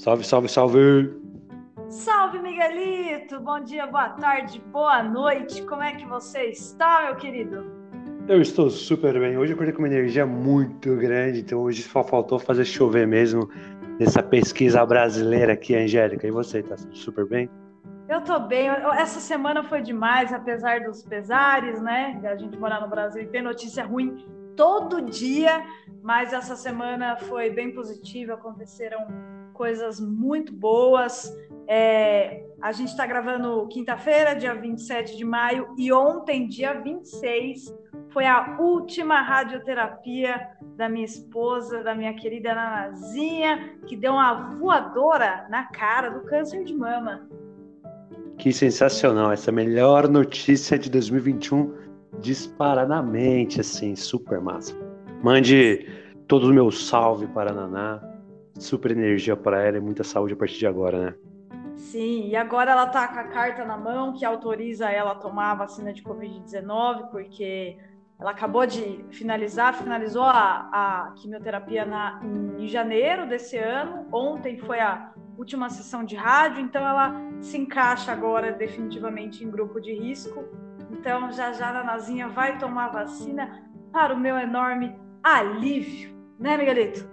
Salve, salve, salve! Salve, Miguelito! Bom dia, boa tarde, boa noite. Como é que você está, meu querido? Eu estou super bem. Hoje eu acordei com uma energia muito grande, então hoje só faltou fazer chover mesmo nessa pesquisa brasileira aqui, Angélica. E você, tá super bem? Eu tô bem. Essa semana foi demais, apesar dos pesares, né? A gente morar no Brasil e ter notícia ruim todo dia, mas essa semana foi bem positiva, aconteceram coisas muito boas. É, a gente está gravando quinta-feira, dia 27 de maio, e ontem, dia 26, foi a última radioterapia da minha esposa, da minha querida Nanazinha, que deu uma voadora na cara do câncer de mama. Que sensacional! Essa melhor notícia de 2021, disparadamente, assim, super massa. Mande todo o meu salve para a Naná, super energia para ela e muita saúde a partir de agora, né? Sim, e agora ela tá com a carta na mão que autoriza ela a tomar a vacina de Covid-19, porque ela acabou de finalizar, finalizou a, a quimioterapia na, em janeiro desse ano. Ontem foi a última sessão de rádio, então ela se encaixa agora definitivamente em grupo de risco. Então já já a Nazinha vai tomar a vacina para o meu enorme alívio, né, Miguelito?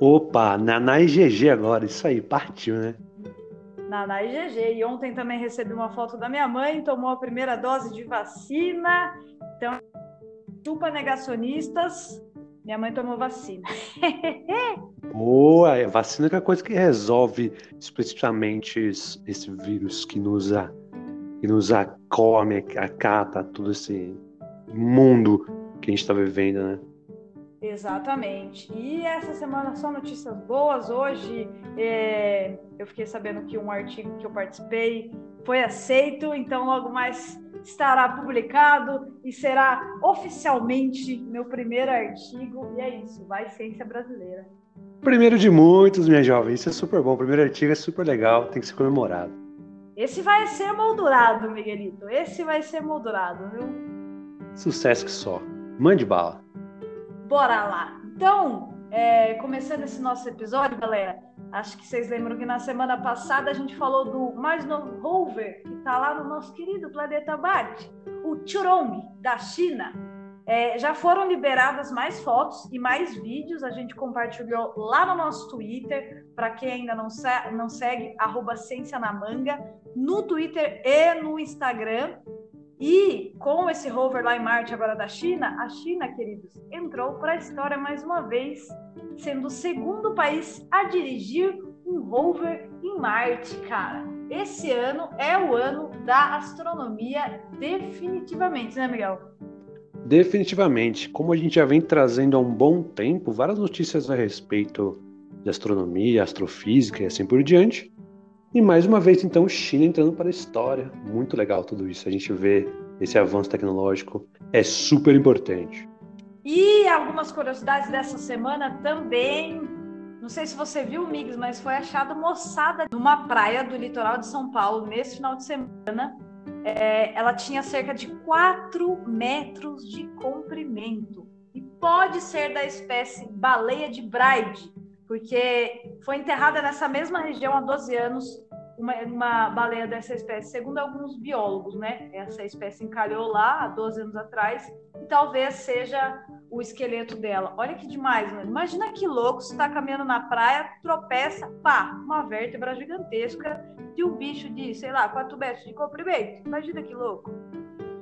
Opa, Naná e GG agora, isso aí, partiu, né? Naná e GG. E ontem também recebi uma foto da minha mãe, tomou a primeira dose de vacina. Então, chupa negacionistas, minha mãe tomou vacina. Boa, vacina é a coisa que resolve explicitamente esse vírus que nos, a, que nos acome, acata todo esse mundo que a gente está vivendo, né? Exatamente. E essa semana só notícias boas. Hoje é, eu fiquei sabendo que um artigo que eu participei foi aceito, então logo mais estará publicado e será oficialmente meu primeiro artigo. E é isso, vai ciência brasileira. Primeiro de muitos, minha jovem. Isso é super bom. O primeiro artigo é super legal, tem que ser comemorado. Esse vai ser moldurado, Miguelito. Esse vai ser moldurado, viu? Sucesso que só. Mande bala. Bora lá. Então, é, começando esse nosso episódio, galera, acho que vocês lembram que na semana passada a gente falou do mais novo rover que está lá no nosso querido planeta Marte, o Churong, da China. É, já foram liberadas mais fotos e mais vídeos, a gente compartilhou lá no nosso Twitter, para quem ainda não, se não segue, arroba Ciência na Manga, no Twitter e no Instagram. E com esse rover lá em Marte, agora da China, a China, queridos, entrou para a história mais uma vez, sendo o segundo país a dirigir um rover em Marte, cara. Esse ano é o ano da astronomia, definitivamente, né, Miguel? Definitivamente. Como a gente já vem trazendo há um bom tempo, várias notícias a respeito de astronomia, astrofísica e assim por diante. E mais uma vez, então, China entrando para a história. Muito legal tudo isso. A gente vê esse avanço tecnológico. É super importante. E algumas curiosidades dessa semana também. Não sei se você viu, Migs, mas foi achado moçada numa praia do litoral de São Paulo nesse final de semana. É, ela tinha cerca de 4 metros de comprimento. E pode ser da espécie baleia de Bride, porque foi enterrada nessa mesma região há 12 anos uma, uma, baleia dessa espécie, segundo alguns biólogos, né? Essa espécie encalhou lá há 12 anos atrás e talvez seja o esqueleto dela. Olha que demais, mano. Imagina que louco, você está caminhando na praia, tropeça, pá, uma vértebra gigantesca de um bicho de, sei lá, 4 metros de comprimento. Imagina que louco.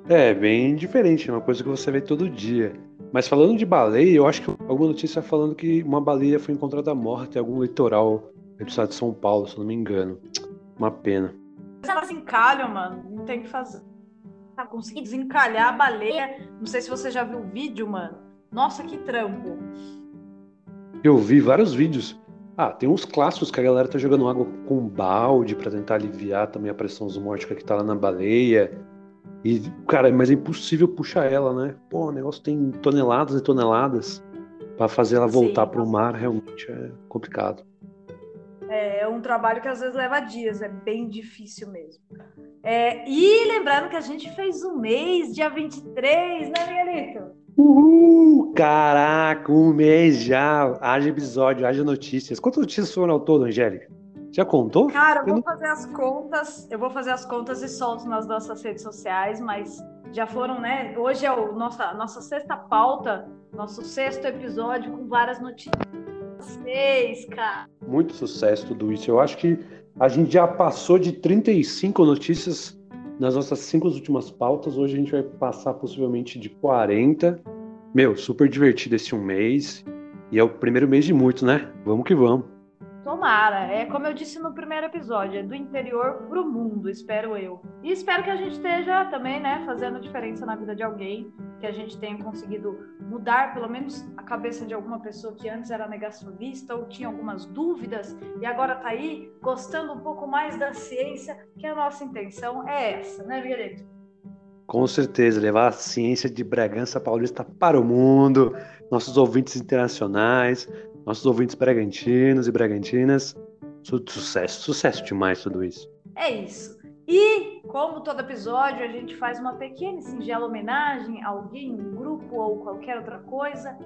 É, bem diferente, é uma coisa que você vê todo dia. Mas falando de baleia, eu acho que alguma notícia falando que uma baleia foi encontrada morta em algum litoral do estado de São Paulo, se eu não me engano. Uma pena. Elas encalham, mano. Não tem o que fazer. Tá conseguindo desencalhar a baleia. Não sei se você já viu o vídeo, mano. Nossa, que trampo. Eu vi vários vídeos. Ah, tem uns clássicos que a galera tá jogando água com balde para tentar aliviar também a pressão osmótica que tá lá na baleia. E, cara, mas é impossível puxar ela, né? Pô, o negócio tem toneladas e toneladas. para fazer ela voltar para o mar realmente é complicado. É um trabalho que às vezes leva dias, é bem difícil mesmo. É, e lembrando que a gente fez um mês, dia 23, né, Miguelito? Uhul! Caraca, um mês já. Haja episódio, haja notícias. Quantas notícias foram ao todo, Angélica? Já contou? Cara, eu vou fazer as contas, eu vou fazer as contas e solto nas nossas redes sociais, mas já foram, né? Hoje é o nossa nossa sexta pauta, nosso sexto episódio com várias notícias. Seis, cara. Muito sucesso tudo isso. Eu acho que a gente já passou de 35 notícias nas nossas cinco últimas pautas. Hoje a gente vai passar possivelmente de 40. Meu, super divertido esse um mês. E é o primeiro mês de muitos, né? Vamos que vamos. Tomara. É como eu disse no primeiro episódio, é do interior pro mundo, espero eu. E espero que a gente esteja também, né, fazendo diferença na vida de alguém, que a gente tenha conseguido mudar pelo menos a cabeça de alguma pessoa que antes era negacionista ou tinha algumas dúvidas e agora tá aí gostando um pouco mais da ciência, que a nossa intenção é essa, né, Miguelito? Com certeza, levar a ciência de Bragança Paulista para o mundo, nossos ouvintes internacionais, nossos ouvintes bragantinos e bragantinas. Sucesso, sucesso demais tudo isso. É isso. E, como todo episódio, a gente faz uma pequena e singela homenagem a alguém, um grupo ou qualquer outra coisa.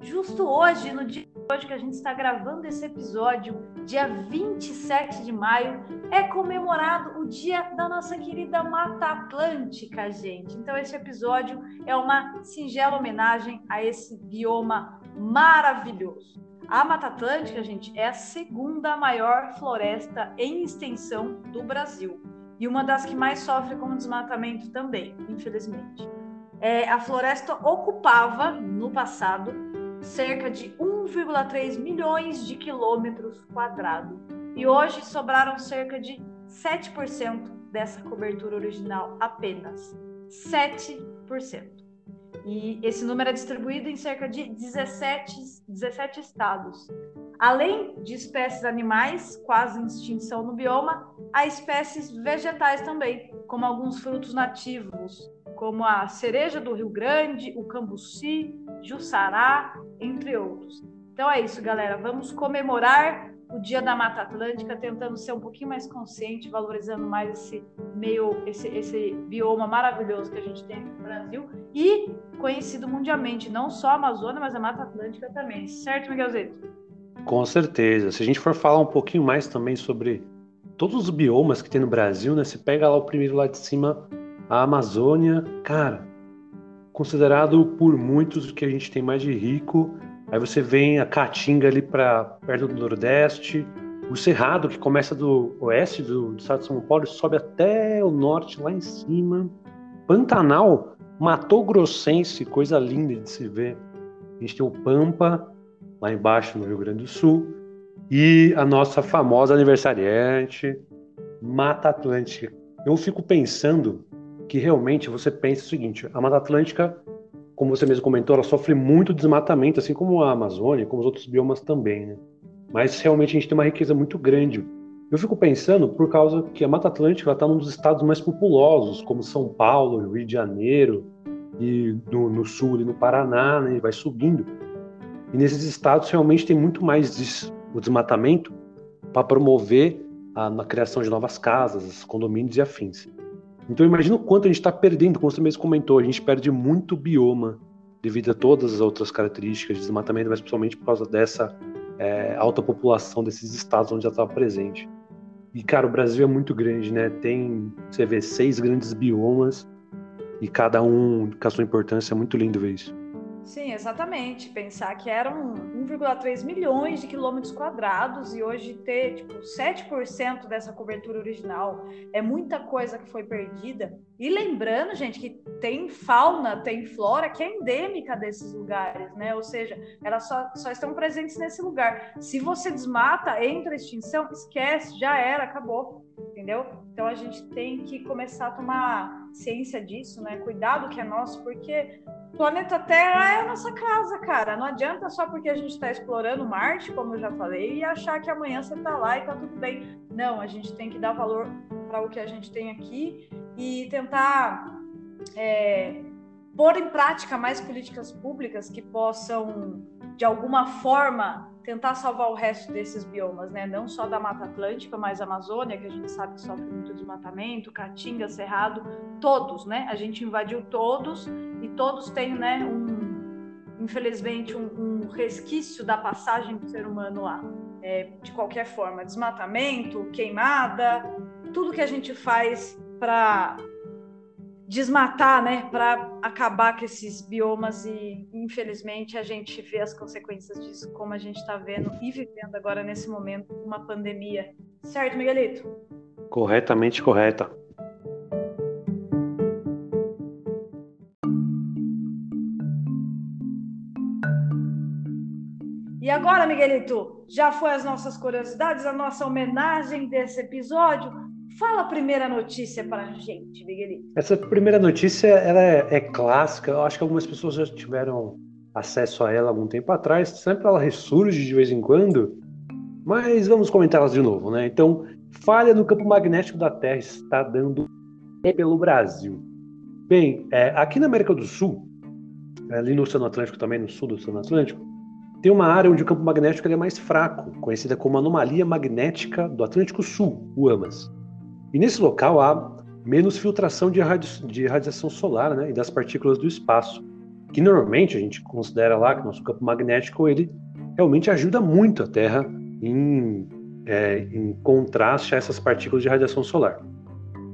Justo hoje, no dia de hoje que a gente está gravando esse episódio, dia 27 de maio, é comemorado o dia da nossa querida Mata Atlântica, gente. Então, esse episódio é uma singela homenagem a esse bioma maravilhoso. A Mata Atlântica, gente, é a segunda maior floresta em extensão do Brasil e uma das que mais sofre com desmatamento também, infelizmente. É, a floresta ocupava, no passado, cerca de 1,3 milhões de quilômetros quadrados e hoje sobraram cerca de 7% dessa cobertura original apenas. 7%. E esse número é distribuído em cerca de 17, 17 estados. Além de espécies animais, quase em extinção no bioma, há espécies vegetais também, como alguns frutos nativos, como a cereja do Rio Grande, o cambuci, jussará, entre outros. Então é isso, galera. Vamos comemorar o Dia da Mata Atlântica, tentando ser um pouquinho mais consciente, valorizando mais esse meio, esse, esse bioma maravilhoso que a gente tem no Brasil e conhecido mundialmente, não só a Amazônia, mas a Mata Atlântica também. Certo, Miguelzito? Com certeza. Se a gente for falar um pouquinho mais também sobre todos os biomas que tem no Brasil, né? Você pega lá o primeiro lá de cima, a Amazônia, cara, considerado por muitos o que a gente tem mais de rico Aí você vem a Caatinga ali para perto do Nordeste, o Cerrado, que começa do oeste do, do estado de São Paulo e sobe até o norte, lá em cima. Pantanal, Mato Grossense, coisa linda de se ver. A gente tem o Pampa, lá embaixo no Rio Grande do Sul, e a nossa famosa aniversariante, Mata Atlântica. Eu fico pensando que realmente você pensa o seguinte: a Mata Atlântica como você mesmo comentou, ela sofre muito desmatamento, assim como a Amazônia, como os outros biomas também, né? Mas realmente a gente tem uma riqueza muito grande. Eu fico pensando por causa que a Mata Atlântica está num dos estados mais populosos, como São Paulo, Rio de Janeiro, e no, no sul e no Paraná, né? Vai subindo. E nesses estados realmente tem muito mais des, o desmatamento para promover a, a criação de novas casas, condomínios e afins. Então imagina o quanto a gente está perdendo, como você mesmo comentou, a gente perde muito bioma devido a todas as outras características de desmatamento, mas principalmente por causa dessa é, alta população desses estados onde já estava presente. E cara, o Brasil é muito grande, né? Tem, você vê, seis grandes biomas e cada um com a sua importância, é muito lindo ver isso. Sim, exatamente. Pensar que eram 1,3 milhões de quilômetros quadrados e hoje ter tipo 7% dessa cobertura original é muita coisa que foi perdida. E lembrando, gente, que tem fauna, tem flora que é endêmica desses lugares, né? Ou seja, elas só, só estão presentes nesse lugar. Se você desmata, entra extinção, esquece, já era, acabou. Entendeu? Então a gente tem que começar a tomar ciência disso, né? Cuidado que é nosso, porque planeta Terra é a nossa casa, cara. Não adianta só porque a gente está explorando Marte, como eu já falei, e achar que amanhã você está lá e está tudo bem. Não, a gente tem que dar valor para o que a gente tem aqui e tentar é, pôr em prática mais políticas públicas que possam, de alguma forma, tentar salvar o resto desses biomas, né? Não só da Mata Atlântica, mas Amazônia, que a gente sabe que sofre muito desmatamento, Caatinga, Cerrado, todos, né? A gente invadiu todos e todos têm, né, um infelizmente, um, um, resquício da passagem do ser humano lá. É, de qualquer forma, desmatamento, queimada, tudo que a gente faz para desmatar, né, para acabar com esses biomas e infelizmente a gente vê as consequências disso, como a gente está vendo e vivendo agora nesse momento uma pandemia. Certo, Miguelito? Corretamente correta. E agora, Miguelito, já foi as nossas curiosidades, a nossa homenagem desse episódio. Fala a primeira notícia para a gente, Miguelito. Essa primeira notícia ela é, é, clássica. Eu acho que algumas pessoas já tiveram acesso a ela algum tempo atrás. Sempre ela ressurge de vez em quando. Mas vamos comentá-las de novo, né? Então, falha no campo magnético da Terra está dando pelo Brasil. Bem, é, aqui na América do Sul, ali no Oceano Atlântico também, no sul do Oceano Atlântico, tem uma área onde o campo magnético é mais fraco, conhecida como Anomalia Magnética do Atlântico Sul, o AMAS. E nesse local há menos filtração de, de radiação solar né, e das partículas do espaço, que normalmente a gente considera lá que nosso campo magnético ele realmente ajuda muito a Terra em, é, em contraste a essas partículas de radiação solar.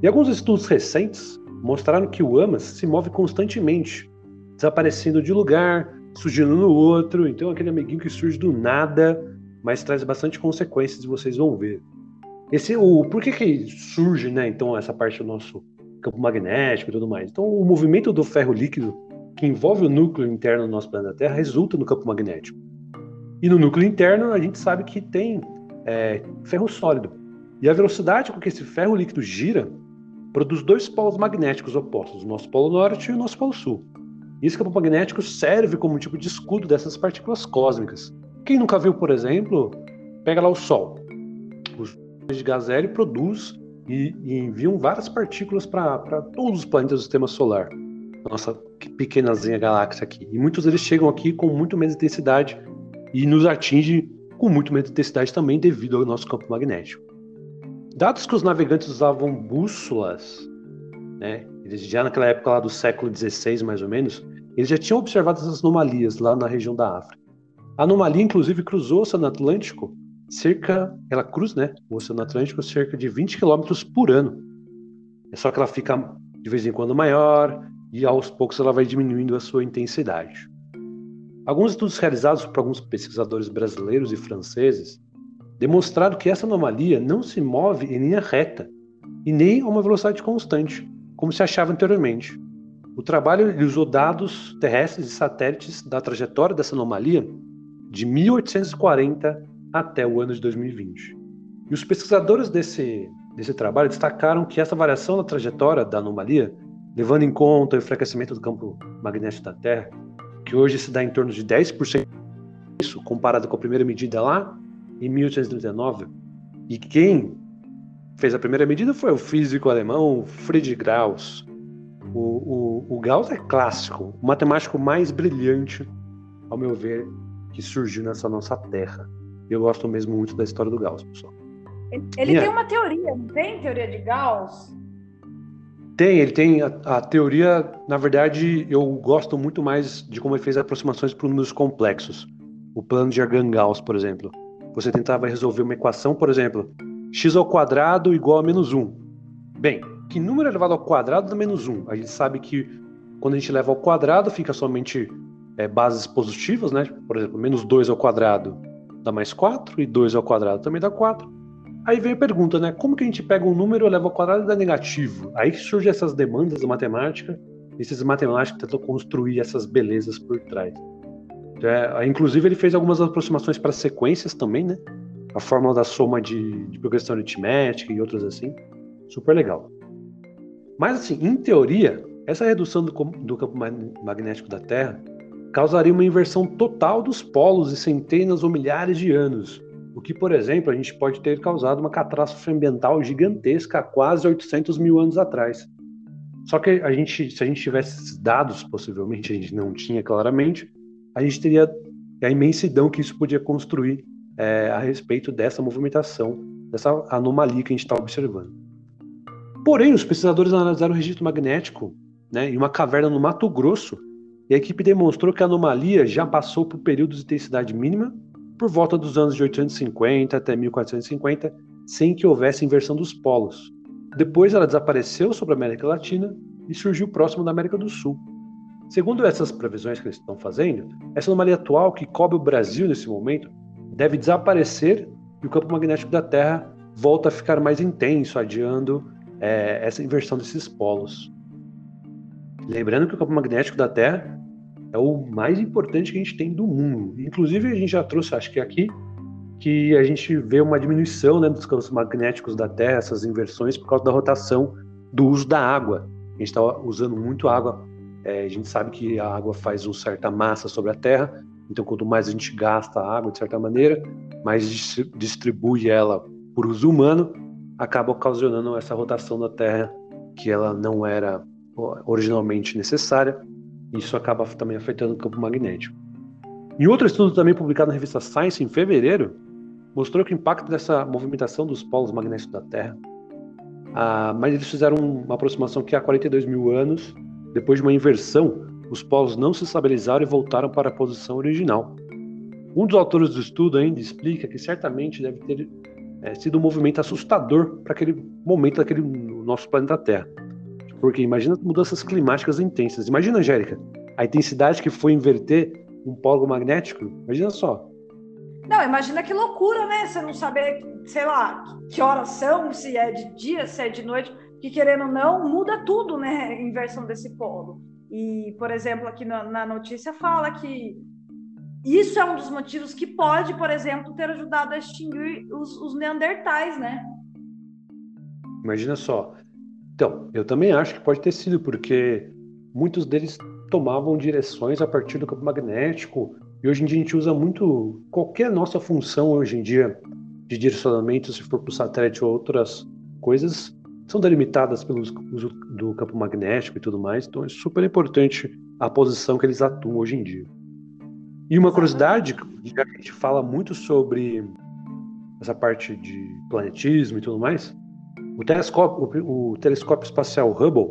E alguns estudos recentes mostraram que o AMAS se move constantemente, desaparecendo de lugar, surgindo no outro. Então, aquele amiguinho que surge do nada, mas traz bastante consequências, vocês vão ver. Esse, o, por que, que surge, né, então, essa parte do nosso campo magnético e tudo mais? Então, o movimento do ferro líquido, que envolve o núcleo interno do nosso planeta Terra, resulta no campo magnético. E no núcleo interno, a gente sabe que tem é, ferro sólido. E a velocidade com que esse ferro líquido gira produz dois polos magnéticos opostos, o nosso polo norte e o nosso polo sul. E esse campo magnético serve como um tipo de escudo dessas partículas cósmicas. Quem nunca viu, por exemplo, pega lá o Sol. De hélio produz e, e enviam várias partículas para todos os planetas do sistema solar. Nossa pequenazinha galáxia aqui. E muitos deles chegam aqui com muito menos intensidade e nos atingem com muito menos intensidade também devido ao nosso campo magnético. Dados que os navegantes usavam bússolas, né, eles já naquela época lá do século XVI, mais ou menos, eles já tinham observado essas anomalias lá na região da África. A anomalia, inclusive, cruzou o Oceano Atlântico cerca, ela cruza, né, o Oceano Atlântico cerca de 20 km por ano. É só que ela fica de vez em quando maior e aos poucos ela vai diminuindo a sua intensidade. Alguns estudos realizados por alguns pesquisadores brasileiros e franceses demonstraram que essa anomalia não se move em linha reta e nem a uma velocidade constante, como se achava anteriormente. O trabalho usou dados terrestres e satélites da trajetória dessa anomalia de 1840 até o ano de 2020. E os pesquisadores desse, desse trabalho destacaram que essa variação na trajetória da anomalia, levando em conta o enfraquecimento do campo magnético da Terra, que hoje se dá em torno de 10% isso comparado com a primeira medida lá em 1839, e quem fez a primeira medida foi o físico alemão Friedrich Gauss. O, o, o Gauss é clássico, o matemático mais brilhante, ao meu ver, que surgiu nessa nossa terra. Eu gosto mesmo muito da história do Gauss, pessoal. Ele, tem uma teoria, não tem? Teoria de Gauss? Tem, ele tem a, a, teoria, na verdade, eu gosto muito mais de como ele fez aproximações para números complexos. O plano de Argand-Gauss, por exemplo. Você tentava resolver uma equação, por exemplo, x ao quadrado igual a menos 1. Bem, que número é elevado ao quadrado dá menos 1? A gente sabe que quando a gente leva ao quadrado, fica somente é, bases positivas, né? Por exemplo, menos 2 ao quadrado dá mais 4, e 2 ao quadrado também dá 4. Aí vem a pergunta, né? Como que a gente pega um número, eleva ao quadrado e dá negativo? Aí surgem essas demandas da matemática, esses matemáticos tentam construir essas belezas por trás. É, inclusive, ele fez algumas aproximações para sequências também, né? a fórmula da soma de, de progressão aritmética e outras assim. Super legal. Mas, assim, em teoria, essa redução do, do campo magnético da Terra causaria uma inversão total dos polos em centenas ou milhares de anos, o que, por exemplo, a gente pode ter causado uma catástrofe ambiental gigantesca há quase 800 mil anos atrás. Só que a gente, se a gente tivesse esses dados, possivelmente a gente não tinha claramente, a gente teria a imensidão que isso podia construir é, a respeito dessa movimentação, dessa anomalia que a gente está observando. Porém, os pesquisadores analisaram o registro magnético né, em uma caverna no Mato Grosso e a equipe demonstrou que a anomalia já passou por períodos de intensidade mínima por volta dos anos de 850 até 1450, sem que houvesse inversão dos polos. Depois ela desapareceu sobre a América Latina e surgiu próximo da América do Sul. Segundo essas previsões que eles estão fazendo, essa anomalia atual que cobre o Brasil nesse momento deve desaparecer e o campo magnético da Terra volta a ficar mais intenso, adiando é, essa inversão desses polos. Lembrando que o campo magnético da Terra é o mais importante que a gente tem do mundo. Inclusive, a gente já trouxe, acho que aqui, que a gente vê uma diminuição né, dos campos magnéticos da Terra, essas inversões, por causa da rotação do uso da água. A gente está usando muito água. É, a gente sabe que a água faz uma certa massa sobre a Terra, então quanto mais a gente gasta a água, de certa maneira, mais distribui ela por uso humano, acaba ocasionando essa rotação da Terra que ela não era originalmente necessária isso acaba também afetando o campo magnético. Em outro estudo também publicado na revista Science em fevereiro, mostrou que o impacto dessa movimentação dos polos magnéticos da Terra, ah, mas eles fizeram uma aproximação que há 42 mil anos, depois de uma inversão, os polos não se estabilizaram e voltaram para a posição original. Um dos autores do estudo ainda explica que certamente deve ter é, sido um movimento assustador para aquele momento daquele nosso planeta Terra. Porque imagina mudanças climáticas intensas. Imagina, Angélica, a intensidade que foi inverter um polo magnético. Imagina só. Não, imagina que loucura, né? Você não saber, sei lá, que horas são, se é de dia, se é de noite, que querendo ou não, muda tudo, né? Inversão desse polo. E, por exemplo, aqui na, na notícia fala que isso é um dos motivos que pode, por exemplo, ter ajudado a extinguir os, os neandertais, né? Imagina só, então, eu também acho que pode ter sido, porque muitos deles tomavam direções a partir do campo magnético, e hoje em dia a gente usa muito qualquer nossa função hoje em dia de direcionamento, se for para o satélite ou outras coisas, são delimitadas pelo uso do campo magnético e tudo mais, então é super importante a posição que eles atuam hoje em dia. E uma curiosidade, já que a gente fala muito sobre essa parte de planetismo e tudo mais, o telescópio, o, o telescópio espacial Hubble,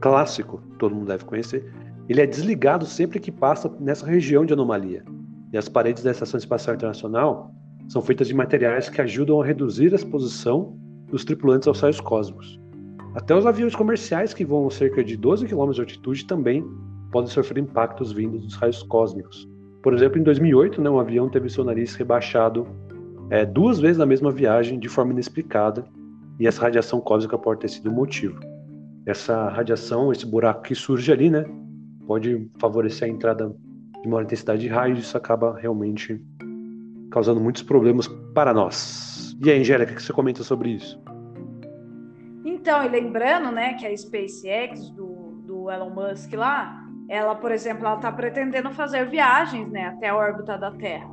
clássico, todo mundo deve conhecer, ele é desligado sempre que passa nessa região de anomalia. E as paredes da Estação Espacial Internacional são feitas de materiais que ajudam a reduzir a exposição dos tripulantes aos raios cósmicos. Até os aviões comerciais que voam cerca de 12 km de altitude também podem sofrer impactos vindos dos raios cósmicos. Por exemplo, em 2008, né, um avião teve seu nariz rebaixado é, duas vezes na mesma viagem de forma inexplicada e essa radiação cósmica pode ter sido o motivo. Essa radiação, esse buraco que surge ali, né, pode favorecer a entrada de maior intensidade de raios isso acaba realmente causando muitos problemas para nós. E aí, Angélica, o que você comenta sobre isso? Então, e lembrando, né, que a SpaceX do, do Elon Musk lá, ela, por exemplo, ela está pretendendo fazer viagens, né, até a órbita da Terra.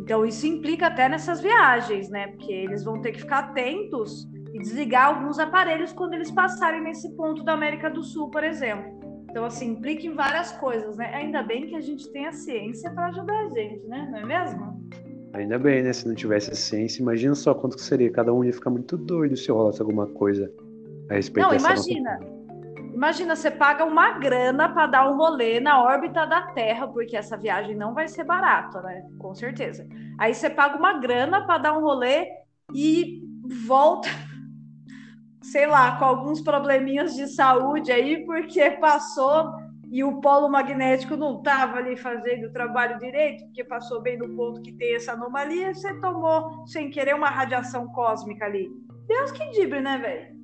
Então, isso implica até nessas viagens, né, porque eles vão ter que ficar atentos e desligar alguns aparelhos quando eles passarem nesse ponto da América do Sul, por exemplo. Então, assim, implica em várias coisas, né? Ainda bem que a gente tem a ciência para ajudar a gente, né? Não é mesmo? Ainda bem, né? Se não tivesse a ciência, imagina só quanto que seria. Cada um ia ficar muito doido se rolasse alguma coisa a respeito Não, imagina. Imagina, você paga uma grana para dar um rolê na órbita da Terra, porque essa viagem não vai ser barata, né? Com certeza. Aí você paga uma grana para dar um rolê e volta sei lá, com alguns probleminhas de saúde aí, porque passou e o polo magnético não estava ali fazendo o trabalho direito, porque passou bem no ponto que tem essa anomalia, você tomou sem querer uma radiação cósmica ali. Deus que dibre, né, velho?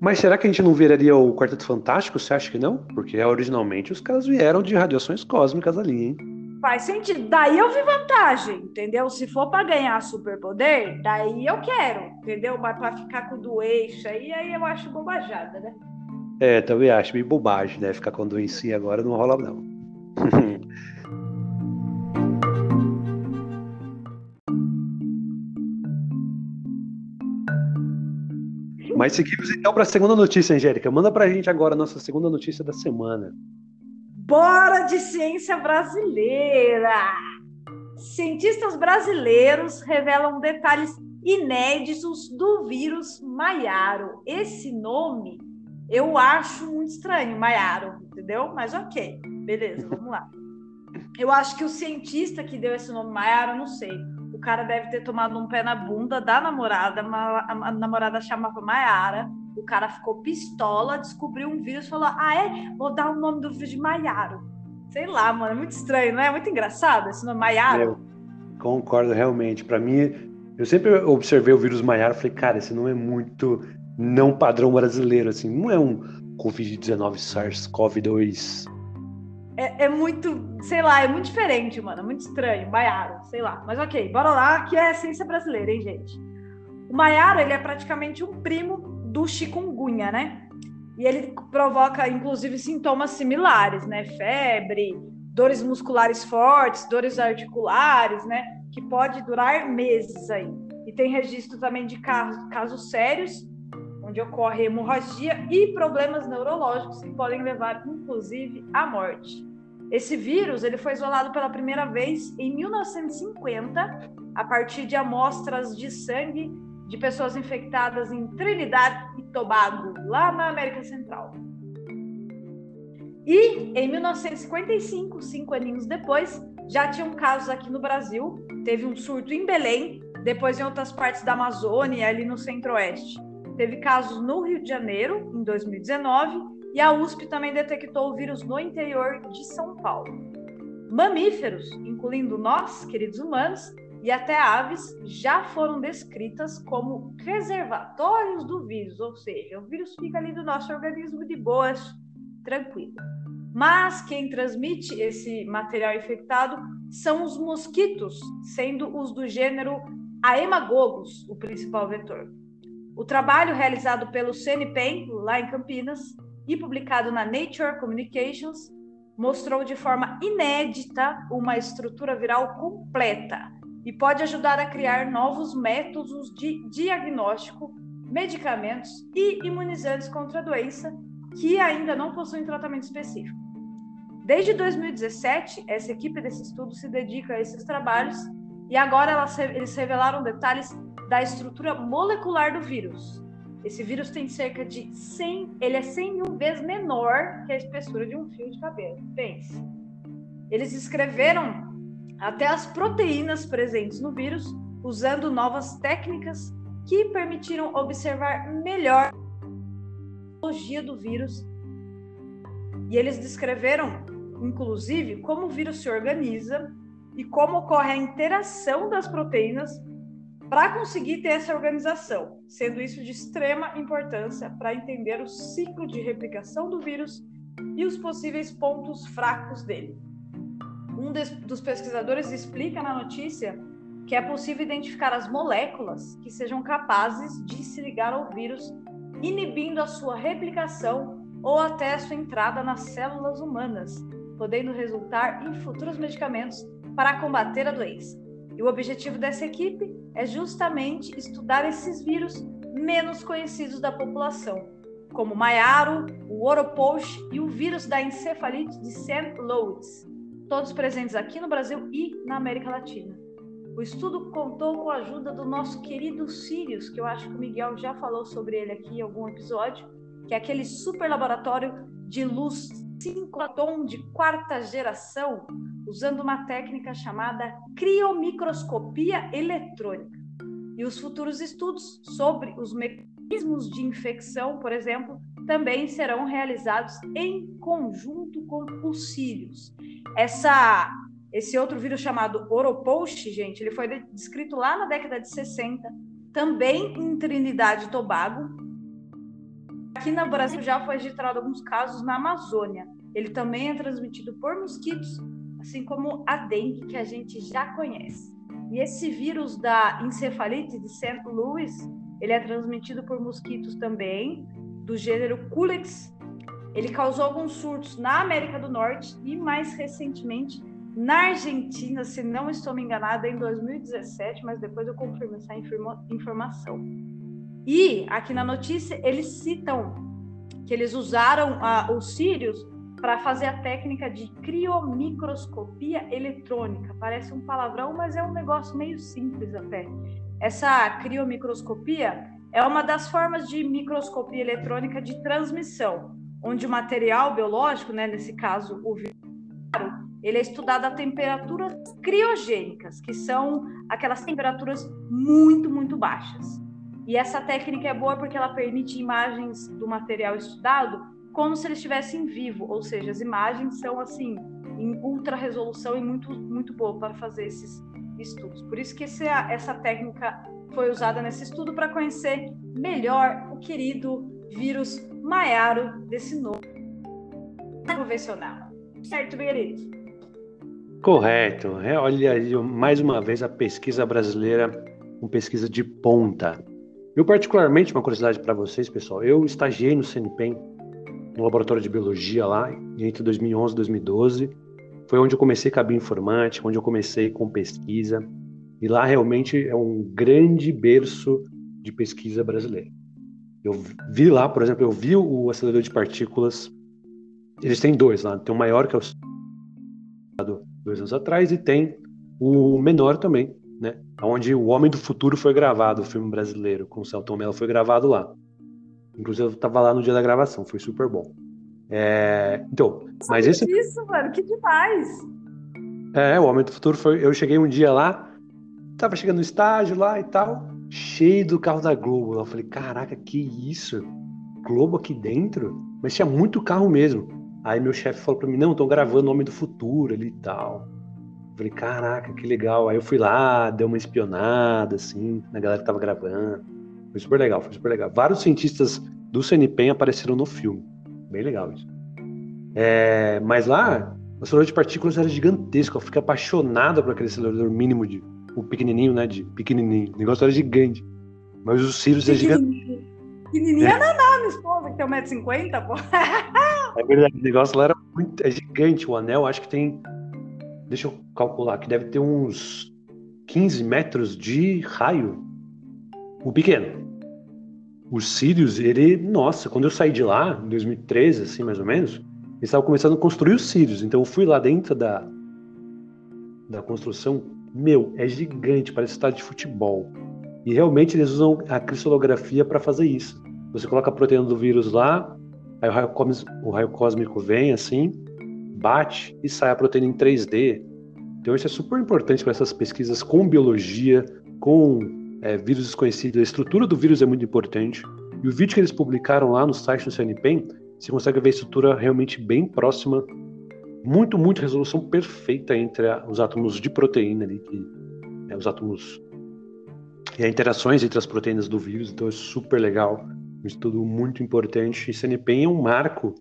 Mas será que a gente não viraria o Quarteto Fantástico? Você acha que não? Porque originalmente os caras vieram de radiações cósmicas ali, hein? Faz sentido. Daí eu vi vantagem, entendeu? Se for para ganhar superpoder, daí eu quero, entendeu? Mas para ficar com doença aí, aí eu acho bobajada, né? É, também acho meio bobagem, né? Ficar com doença agora não rola, não. Mas seguimos então para a segunda notícia, Angélica. Manda para a gente agora a nossa segunda notícia da semana. Bora de ciência brasileira! Cientistas brasileiros revelam detalhes inéditos do vírus Maiaro. Esse nome eu acho muito estranho, Maiaro, entendeu? Mas ok. Beleza, vamos lá. Eu acho que o cientista que deu esse nome Maiara, eu não sei. O cara deve ter tomado um pé na bunda da namorada, a namorada chamava Maiara. O cara ficou pistola, descobriu um vírus falou: Ah, é? Vou dar o nome do vírus de Maiaro. Sei lá, mano, é muito estranho, não é? é muito engraçado esse nome Maiaro. Eu concordo realmente. Para mim, eu sempre observei o vírus Maiaro e falei: Cara, esse nome é muito não padrão brasileiro, assim. Não é um Covid-19 SARS-CoV-2 é, é, muito, sei lá, é muito diferente, mano. É muito estranho. Maiara, sei lá. Mas ok, bora lá, que é a essência brasileira, hein, gente? O Maiara, ele é praticamente um primo do chikungunya, né? E ele provoca, inclusive, sintomas similares, né? Febre, dores musculares fortes, dores articulares, né? Que pode durar meses aí. E tem registro também de casos, casos sérios, onde ocorre hemorragia e problemas neurológicos que podem levar, inclusive, à morte. Esse vírus ele foi isolado pela primeira vez em 1950, a partir de amostras de sangue de pessoas infectadas em Trinidad e Tobago, lá na América Central. E em 1955, cinco aninhos depois, já tinham casos aqui no Brasil. Teve um surto em Belém, depois em outras partes da Amazônia ali no Centro-Oeste. Teve casos no Rio de Janeiro, em 2019, e a USP também detectou o vírus no interior de São Paulo. Mamíferos, incluindo nós, queridos humanos, e até aves, já foram descritas como reservatórios do vírus, ou seja, o vírus fica ali do nosso organismo de boas, tranquilo. Mas quem transmite esse material infectado são os mosquitos, sendo os do gênero Aemagogos o principal vetor. O trabalho realizado pelo CNPEM, lá em Campinas, e publicado na Nature Communications, mostrou de forma inédita uma estrutura viral completa e pode ajudar a criar novos métodos de diagnóstico, medicamentos e imunizantes contra a doença que ainda não possuem tratamento específico. Desde 2017, essa equipe desse estudo se dedica a esses trabalhos e agora eles revelaram detalhes da estrutura molecular do vírus, esse vírus tem cerca de 100, ele é 100 mil vezes menor que a espessura de um fio de cabelo. Pense. Eles descreveram até as proteínas presentes no vírus usando novas técnicas que permitiram observar melhor a biologia do vírus. E eles descreveram, inclusive, como o vírus se organiza e como ocorre a interação das proteínas para conseguir ter essa organização, sendo isso de extrema importância para entender o ciclo de replicação do vírus e os possíveis pontos fracos dele. Um dos pesquisadores explica na notícia que é possível identificar as moléculas que sejam capazes de se ligar ao vírus, inibindo a sua replicação ou até a sua entrada nas células humanas, podendo resultar em futuros medicamentos para combater a doença. E o objetivo dessa equipe é justamente estudar esses vírus menos conhecidos da população, como o Maiaro, o Oropouche e o vírus da encefalite de St. Louis, todos presentes aqui no Brasil e na América Latina. O estudo contou com a ajuda do nosso querido Sirius, que eu acho que o Miguel já falou sobre ele aqui em algum episódio, que é aquele super laboratório de luz sincroton de quarta geração, usando uma técnica chamada criomicroscopia eletrônica. E os futuros estudos sobre os mecanismos de infecção, por exemplo, também serão realizados em conjunto com os cílios. Essa, esse outro vírus chamado Oropost, gente, ele foi descrito lá na década de 60, também em Trinidade e Tobago, Aqui no Brasil já foi registrado alguns casos na Amazônia. Ele também é transmitido por mosquitos, assim como a dengue, que a gente já conhece. E esse vírus da encefalite de St. Louis, ele é transmitido por mosquitos também, do gênero Culex. Ele causou alguns surtos na América do Norte e, mais recentemente, na Argentina, se não estou me enganada, em 2017, mas depois eu confirmo essa informação. E aqui na notícia eles citam que eles usaram uh, os sírios para fazer a técnica de criomicroscopia eletrônica. Parece um palavrão, mas é um negócio meio simples até. Essa criomicroscopia é uma das formas de microscopia eletrônica de transmissão, onde o material biológico, né, nesse caso o ele é estudado a temperaturas criogênicas, que são aquelas temperaturas muito, muito baixas. E essa técnica é boa porque ela permite imagens do material estudado como se ele estivesse em vivo, ou seja, as imagens são assim em ultra resolução e muito muito boa para fazer esses estudos. Por isso que essa técnica foi usada nesse estudo para conhecer melhor o querido vírus maiaro desse novo convencional. Certo, Miguelito? Correto. É, olha, mais uma vez a pesquisa brasileira, uma pesquisa de ponta. Eu, particularmente, uma curiosidade para vocês, pessoal, eu estagiei no CNPEM, no laboratório de biologia lá, entre 2011 e 2012. Foi onde eu comecei com a bioinformática, onde eu comecei com pesquisa. E lá realmente é um grande berço de pesquisa brasileira. Eu vi lá, por exemplo, eu vi o acelerador de partículas. Eles têm dois lá. Tem o maior, que é o dois anos atrás, e tem o menor também, né? Onde O Homem do Futuro foi gravado, o filme brasileiro, com o Celton Mello foi gravado lá. Inclusive, eu estava lá no dia da gravação, foi super bom. É, então, mas esse. Isso, mano, que demais! É, o Homem do Futuro foi. Eu cheguei um dia lá, tava chegando no estágio lá e tal, cheio do carro da Globo. Eu falei, caraca, que isso? Globo aqui dentro? Mas tinha muito carro mesmo. Aí meu chefe falou pra mim, não, estão gravando Homem do Futuro ali e tal. Falei, caraca, que legal. Aí eu fui lá, dei uma espionada, assim, na galera que tava gravando. Foi super legal, foi super legal. Vários cientistas do CNPEM apareceram no filme. Bem legal isso. É, mas lá, o acelerador de partículas era gigantesco. Eu fiquei apaixonado por aquele acelerador mínimo de. O pequenininho, né? De pequenininho. O negócio era gigante. Mas os Sirius é gigante. Pequenininha é. Naná, minha esposa, que tem 1,50m, pô. é verdade, o negócio lá era muito. É gigante. O anel, acho que tem deixa eu calcular, que deve ter uns 15 metros de raio. O pequeno. O Sirius, ele, nossa, quando eu saí de lá, em 2013, assim, mais ou menos, eles estavam começando a construir os Sirius. Então eu fui lá dentro da, da construção. Meu, é gigante, parece estádio de futebol. E realmente eles usam a cristalografia para fazer isso. Você coloca a proteína do vírus lá, aí o raio, o raio cósmico vem assim, bate e sai a proteína em 3D. Então isso é super importante para essas pesquisas com biologia, com é, vírus desconhecidos. A estrutura do vírus é muito importante. E o vídeo que eles publicaram lá no site do CNPEM, você consegue ver a estrutura realmente bem próxima, muito, muito resolução perfeita entre a, os átomos de proteína ali, que, é, os átomos e as interações entre as proteínas do vírus. Então é super legal, um estudo muito importante. E CNPEM é um marco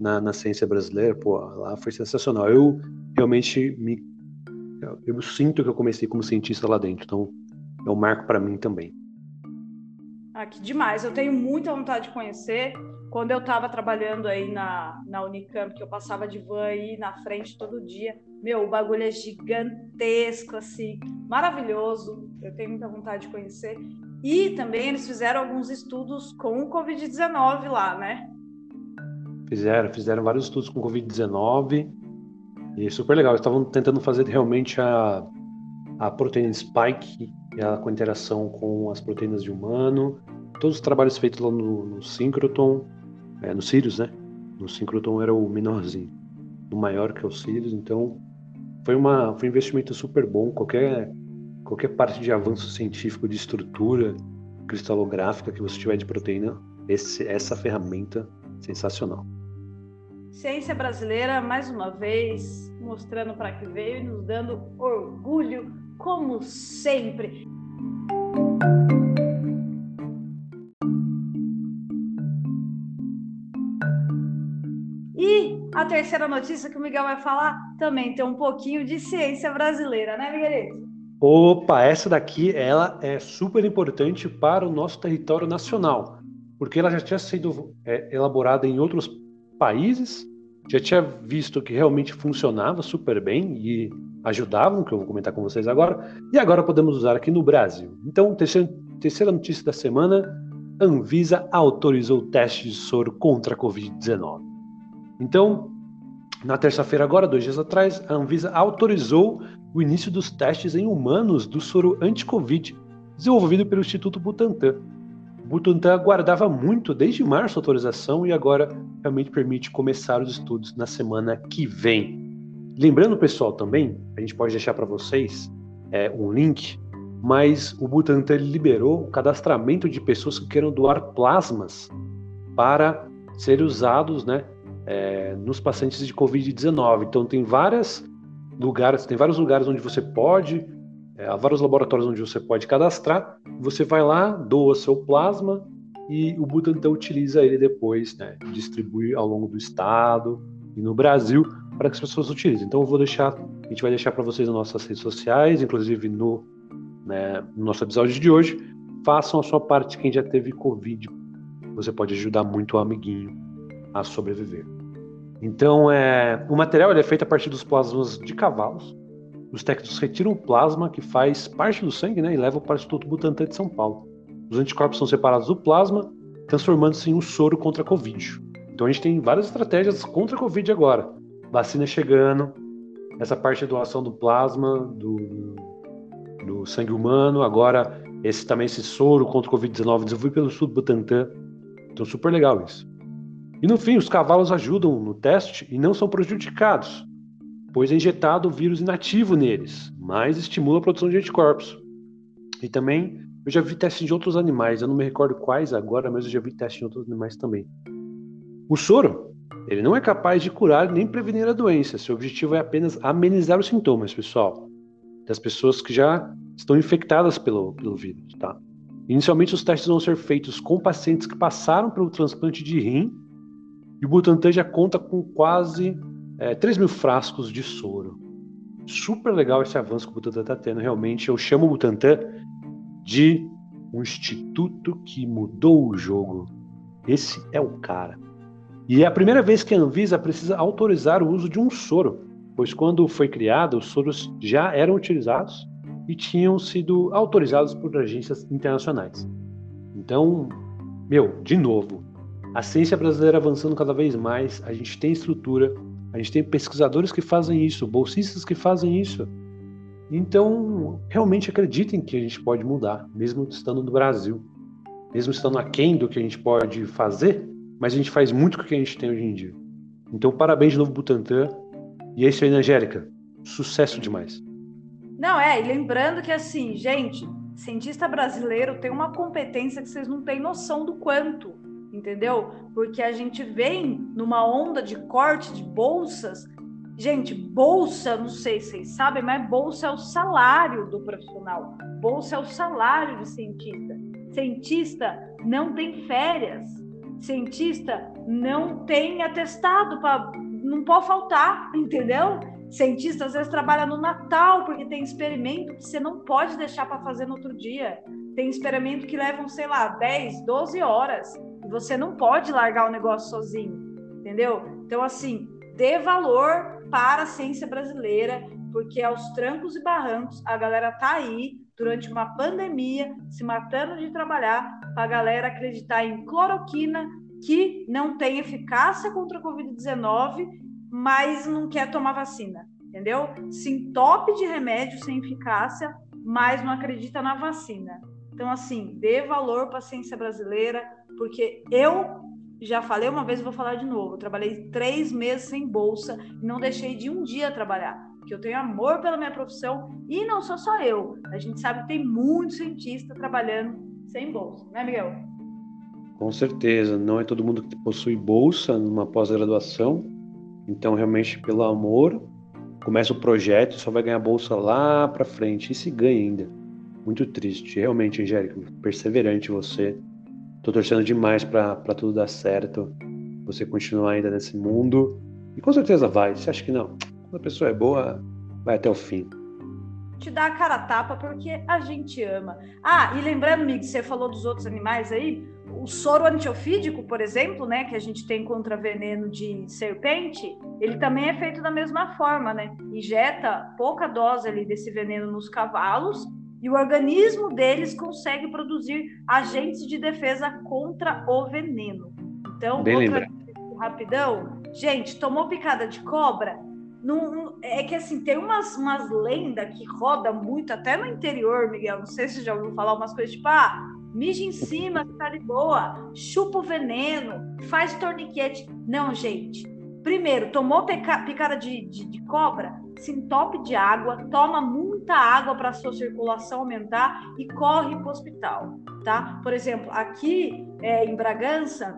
na, na ciência brasileira, pô, lá foi sensacional. Eu realmente me. Eu, eu sinto que eu comecei como cientista lá dentro, então é um marco para mim também. Ah, que demais! Eu tenho muita vontade de conhecer. Quando eu estava trabalhando aí na, na Unicamp, que eu passava de van aí na frente todo dia, meu, o bagulho é gigantesco, assim, maravilhoso. Eu tenho muita vontade de conhecer. E também eles fizeram alguns estudos com o Covid-19 lá, né? Fizeram, fizeram vários estudos com Covid-19 e super legal. Eles estavam tentando fazer realmente a, a proteína spike, ela com interação com as proteínas de humano. Todos os trabalhos feitos lá no, no é, no Sirius, né? No Synchrotron era o menorzinho, o maior que é o Sirius. Então foi, uma, foi um investimento super bom. Qualquer, qualquer parte de avanço científico, de estrutura cristalográfica que você tiver de proteína, esse, essa ferramenta sensacional. Ciência brasileira, mais uma vez, mostrando para que veio e nos dando orgulho, como sempre. A terceira notícia que o Miguel vai falar também tem um pouquinho de ciência brasileira, né, Miguelito? Opa, essa daqui ela é super importante para o nosso território nacional, porque ela já tinha sido é, elaborada em outros países, já tinha visto que realmente funcionava super bem e ajudavam, que eu vou comentar com vocês agora, e agora podemos usar aqui no Brasil. Então, terceira, terceira notícia da semana: Anvisa autorizou teste de soro contra a Covid-19. Então, na terça-feira, agora, dois dias atrás, a Anvisa autorizou o início dos testes em humanos do soro anti-Covid, desenvolvido pelo Instituto Butantan. Butantan aguardava muito desde março a autorização e agora realmente permite começar os estudos na semana que vem. lembrando, pessoal, também, a gente pode deixar para vocês é, um link, mas o Butantan liberou o cadastramento de pessoas que queiram doar plasmas para serem usados né, é, nos pacientes de Covid-19. Então tem várias lugares, tem vários lugares onde você pode, é, há vários laboratórios onde você pode cadastrar. Você vai lá, doa seu plasma e o Butantan utiliza ele depois, né, distribui ao longo do estado e no Brasil para que as pessoas utilizem. Então eu vou deixar, a gente vai deixar para vocês nas nossas redes sociais, inclusive no, né, no nosso episódio de hoje. Façam a sua parte quem já teve Covid. Você pode ajudar muito o amiguinho a sobreviver. Então, é, o material é feito a partir dos plasmas de cavalos. Os técnicos retiram o plasma que faz parte do sangue né, e levam para o Instituto Butantan de São Paulo. Os anticorpos são separados do plasma, transformando-se em um soro contra a Covid. Então a gente tem várias estratégias contra a Covid agora. Vacina chegando, essa parte de doação do plasma, do, do sangue humano, agora esse também esse soro contra o Covid-19 desenvolvido pelo Instituto Butantan. Então super legal isso. E no fim, os cavalos ajudam no teste e não são prejudicados, pois é injetado o vírus inativo neles, mas estimula a produção de anticorpos. E também eu já vi testes de outros animais, eu não me recordo quais agora, mas eu já vi testes de outros animais também. O soro, ele não é capaz de curar nem prevenir a doença, seu objetivo é apenas amenizar os sintomas, pessoal, das pessoas que já estão infectadas pelo, pelo vírus, tá? Inicialmente, os testes vão ser feitos com pacientes que passaram pelo transplante de rim e o Butantan já conta com quase é, 3 mil frascos de soro. Super legal esse avanço que o Butantan está tendo. Realmente, eu chamo o Butantan de um instituto que mudou o jogo. Esse é o cara. E é a primeira vez que a Anvisa precisa autorizar o uso de um soro, pois quando foi criado, os soros já eram utilizados e tinham sido autorizados por agências internacionais. Então, meu, de novo, a ciência brasileira avançando cada vez mais, a gente tem estrutura, a gente tem pesquisadores que fazem isso, bolsistas que fazem isso. Então, realmente acreditem que a gente pode mudar, mesmo estando no Brasil, mesmo estando aquém do que a gente pode fazer, mas a gente faz muito com o que a gente tem hoje em dia. Então, parabéns de novo, Butantan. E é isso aí, Angélica. Sucesso demais. Não, é, e lembrando que assim, gente, cientista brasileiro tem uma competência que vocês não têm noção do quanto entendeu? Porque a gente vem numa onda de corte de bolsas. Gente, bolsa, não sei se vocês sabem, mas bolsa é o salário do profissional. Bolsa é o salário do cientista. Cientista não tem férias. Cientista não tem atestado para não pode faltar, entendeu? Cientista às vezes trabalha no Natal porque tem experimento que você não pode deixar para fazer no outro dia. Tem experimento que levam, sei lá, 10, 12 horas. Você não pode largar o negócio sozinho, entendeu? Então, assim, dê valor para a ciência brasileira, porque aos trancos e barrancos a galera tá aí durante uma pandemia se matando de trabalhar para a galera acreditar em cloroquina que não tem eficácia contra a Covid-19, mas não quer tomar vacina, entendeu? Se entope de remédio sem eficácia, mas não acredita na vacina. Então, assim, dê valor para a ciência brasileira, porque eu já falei uma vez e vou falar de novo. Eu trabalhei três meses sem bolsa e não deixei de um dia trabalhar. Porque eu tenho amor pela minha profissão e não sou só eu. A gente sabe que tem muito cientista trabalhando sem bolsa, né, Miguel? Com certeza. Não é todo mundo que possui bolsa numa pós-graduação. Então, realmente, pelo amor, começa o projeto, só vai ganhar bolsa lá para frente. E se ganha ainda. Muito triste. Realmente, Angélica, perseverante você Tô torcendo demais para tudo dar certo, você continuar ainda nesse mundo. E com certeza vai. Você acha que não? Quando a pessoa é boa, vai até o fim. Te dá a cara a tapa porque a gente ama. Ah, e lembrando, Mig, você falou dos outros animais aí, o soro antiofídico, por exemplo, né, que a gente tem contra veneno de serpente, ele também é feito da mesma forma, né? Injeta pouca dose ali desse veneno nos cavalos e o organismo deles consegue produzir agentes de defesa contra o veneno. Então, Bem outra rapidão, gente, tomou picada de cobra? Não, é que assim, tem umas, umas lendas que roda muito, até no interior, Miguel. Não sei se já ouviu falar umas coisas tipo, ah, mija em cima que tá de boa, chupa o veneno, faz torniquete. Não, gente, Primeiro, tomou picada de, de, de cobra, se entope de água, toma muita água para a sua circulação aumentar e corre para o hospital, tá? Por exemplo, aqui é, em Bragança,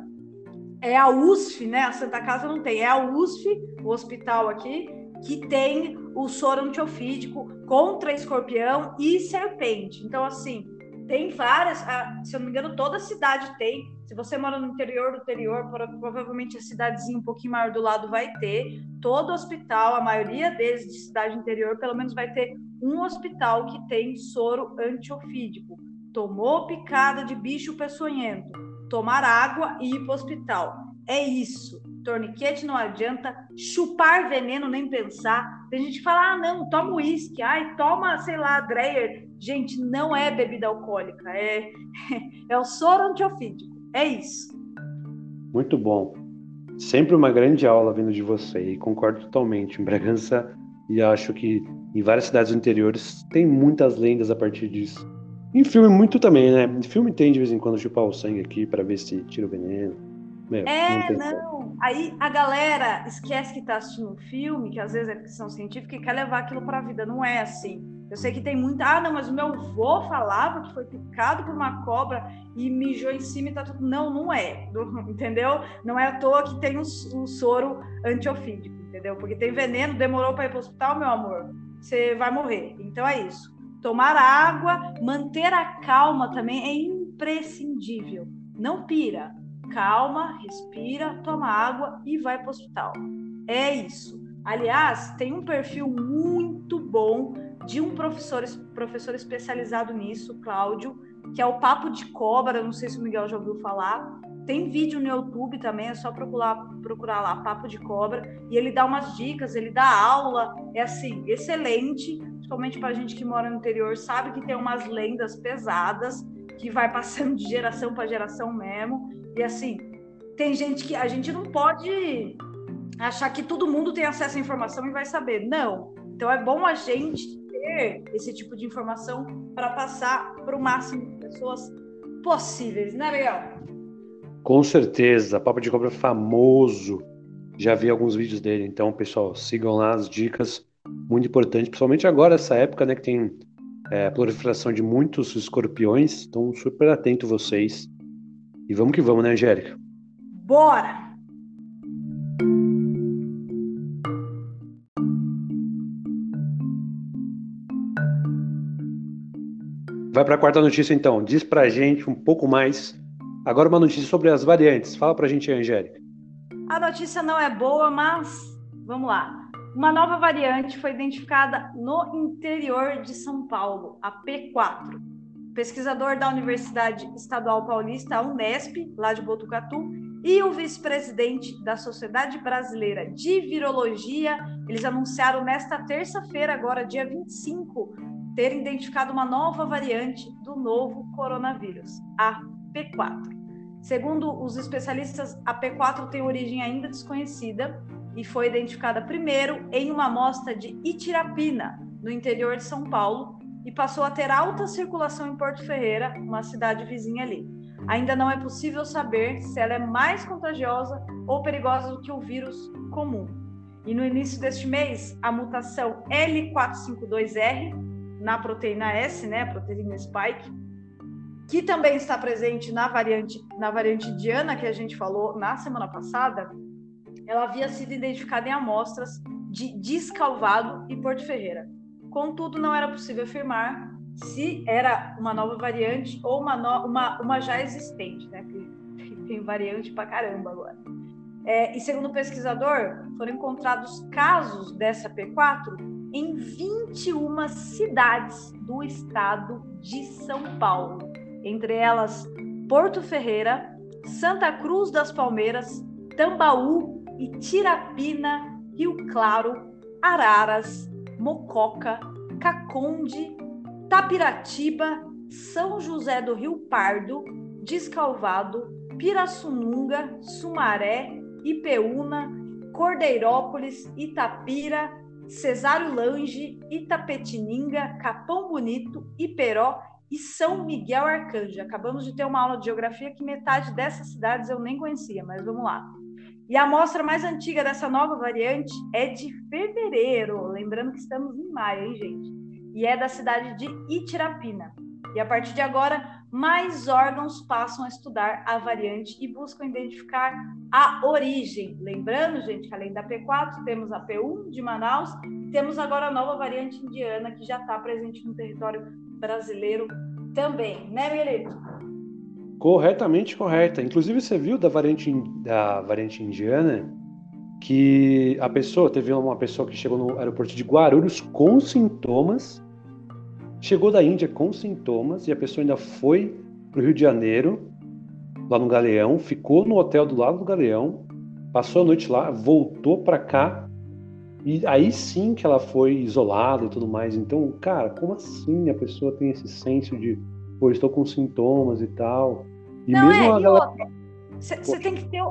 é a USF, né? A Santa Casa não tem, é a USF, o hospital aqui, que tem o soro antiofídico contra escorpião e serpente. Então, assim, tem várias, se eu não me engano, toda cidade tem. Se você mora no interior do interior, provavelmente a cidadezinha um pouquinho maior do lado vai ter. Todo hospital, a maioria deles de cidade interior, pelo menos vai ter um hospital que tem soro antiofídico. Tomou picada de bicho peçonhento, tomar água e ir para o hospital. É isso. Torniquete não adianta, chupar veneno nem pensar. Tem gente que fala: ah, não, toma uísque, ai, toma, sei lá, Dreyer. Gente, não é bebida alcoólica, é, é o soro antiofídico. É isso. Muito bom. Sempre uma grande aula vindo de você e concordo totalmente. Em Bragança, e acho que em várias cidades interiores tem muitas lendas a partir disso. Em filme, muito também, né? Em filme tem de vez em quando chupar o sangue aqui para ver se tira o veneno. Meu, é, não, não. Aí a galera esquece que tá assistindo um filme, que às vezes é ficção científica, e quer levar aquilo para a vida. Não é assim. Eu sei que tem muita. Ah, não, mas o meu avô falava que foi picado por uma cobra e mijou em cima e tá tudo. Não, não é. Entendeu? Não é à toa que tem um, um soro antiofídico, entendeu? Porque tem veneno, demorou para ir para o hospital, meu amor. Você vai morrer. Então é isso. Tomar água, manter a calma também é imprescindível. Não pira. Calma, respira, toma água e vai para o hospital. É isso. Aliás, tem um perfil muito bom de um professor, professor especializado nisso, Cláudio, que é o Papo de Cobra, não sei se o Miguel já ouviu falar. Tem vídeo no YouTube também, é só procurar, procurar lá, Papo de Cobra, e ele dá umas dicas, ele dá aula, é assim, excelente, principalmente para gente que mora no interior, sabe que tem umas lendas pesadas, que vai passando de geração para geração mesmo, e assim, tem gente que a gente não pode achar que todo mundo tem acesso à informação e vai saber. Não. Então é bom a gente ter esse tipo de informação para passar para o máximo de pessoas possíveis, né, Miguel? Com certeza, Papo de Cobra é famoso. Já vi alguns vídeos dele, então, pessoal, sigam lá as dicas, muito importante, principalmente agora, essa época, né, que tem é, proliferação de muitos escorpiões, então super atento vocês. E vamos que vamos, né, Angélica? Bora! Vai para a quarta notícia então. Diz para a gente um pouco mais. Agora uma notícia sobre as variantes. Fala para a gente, Angélica. A notícia não é boa, mas vamos lá. Uma nova variante foi identificada no interior de São Paulo, a P4. pesquisador da Universidade Estadual Paulista, a Unesp, lá de Botucatu, e o vice-presidente da Sociedade Brasileira de Virologia, eles anunciaram nesta terça-feira, agora dia 25, ter identificado uma nova variante do novo coronavírus, a P4. Segundo os especialistas, a P4 tem origem ainda desconhecida e foi identificada primeiro em uma amostra de Itirapina, no interior de São Paulo, e passou a ter alta circulação em Porto Ferreira, uma cidade vizinha ali. Ainda não é possível saber se ela é mais contagiosa ou perigosa do que o vírus comum. E no início deste mês, a mutação L452R na proteína S, né, proteína spike, que também está presente na variante, na variante Diana, que a gente falou na semana passada, ela havia sido identificada em amostras de Descalvado e Porto Ferreira. Contudo, não era possível afirmar se era uma nova variante ou uma, no, uma, uma já existente, né? Porque tem variante pra caramba agora. É, e segundo o pesquisador, foram encontrados casos dessa P4 em 21 cidades do estado de São Paulo, entre elas Porto Ferreira, Santa Cruz das Palmeiras, Tambaú e Tirapina, Rio Claro, Araras, Mococa, Caconde, Tapiratiba, São José do Rio Pardo, Descalvado, Pirassununga, Sumaré, Ipeúna, Cordeirópolis, Itapira, Cesário Lange, Itapetininga, Capão Bonito, Iperó e São Miguel Arcanjo. Acabamos de ter uma aula de geografia que metade dessas cidades eu nem conhecia, mas vamos lá. E a amostra mais antiga dessa nova variante é de fevereiro. Lembrando que estamos em maio, hein, gente? E é da cidade de Itirapina. E a partir de agora, mais órgãos passam a estudar a variante e buscam identificar a origem. Lembrando, gente, que além da P4, temos a P1 de Manaus e temos agora a nova variante indiana que já está presente no território brasileiro também, né, Miguelito? Corretamente correta. Inclusive, você viu da variante, da variante indiana que a pessoa, teve uma pessoa que chegou no aeroporto de Guarulhos com sintomas Chegou da Índia com sintomas e a pessoa ainda foi para o Rio de Janeiro, lá no Galeão, ficou no hotel do lado do Galeão, passou a noite lá, voltou para cá e aí sim que ela foi isolada e tudo mais. Então, cara, como assim a pessoa tem esse senso de, pô, estou com sintomas e tal? E Não mesmo é, a galera... Você tem que ter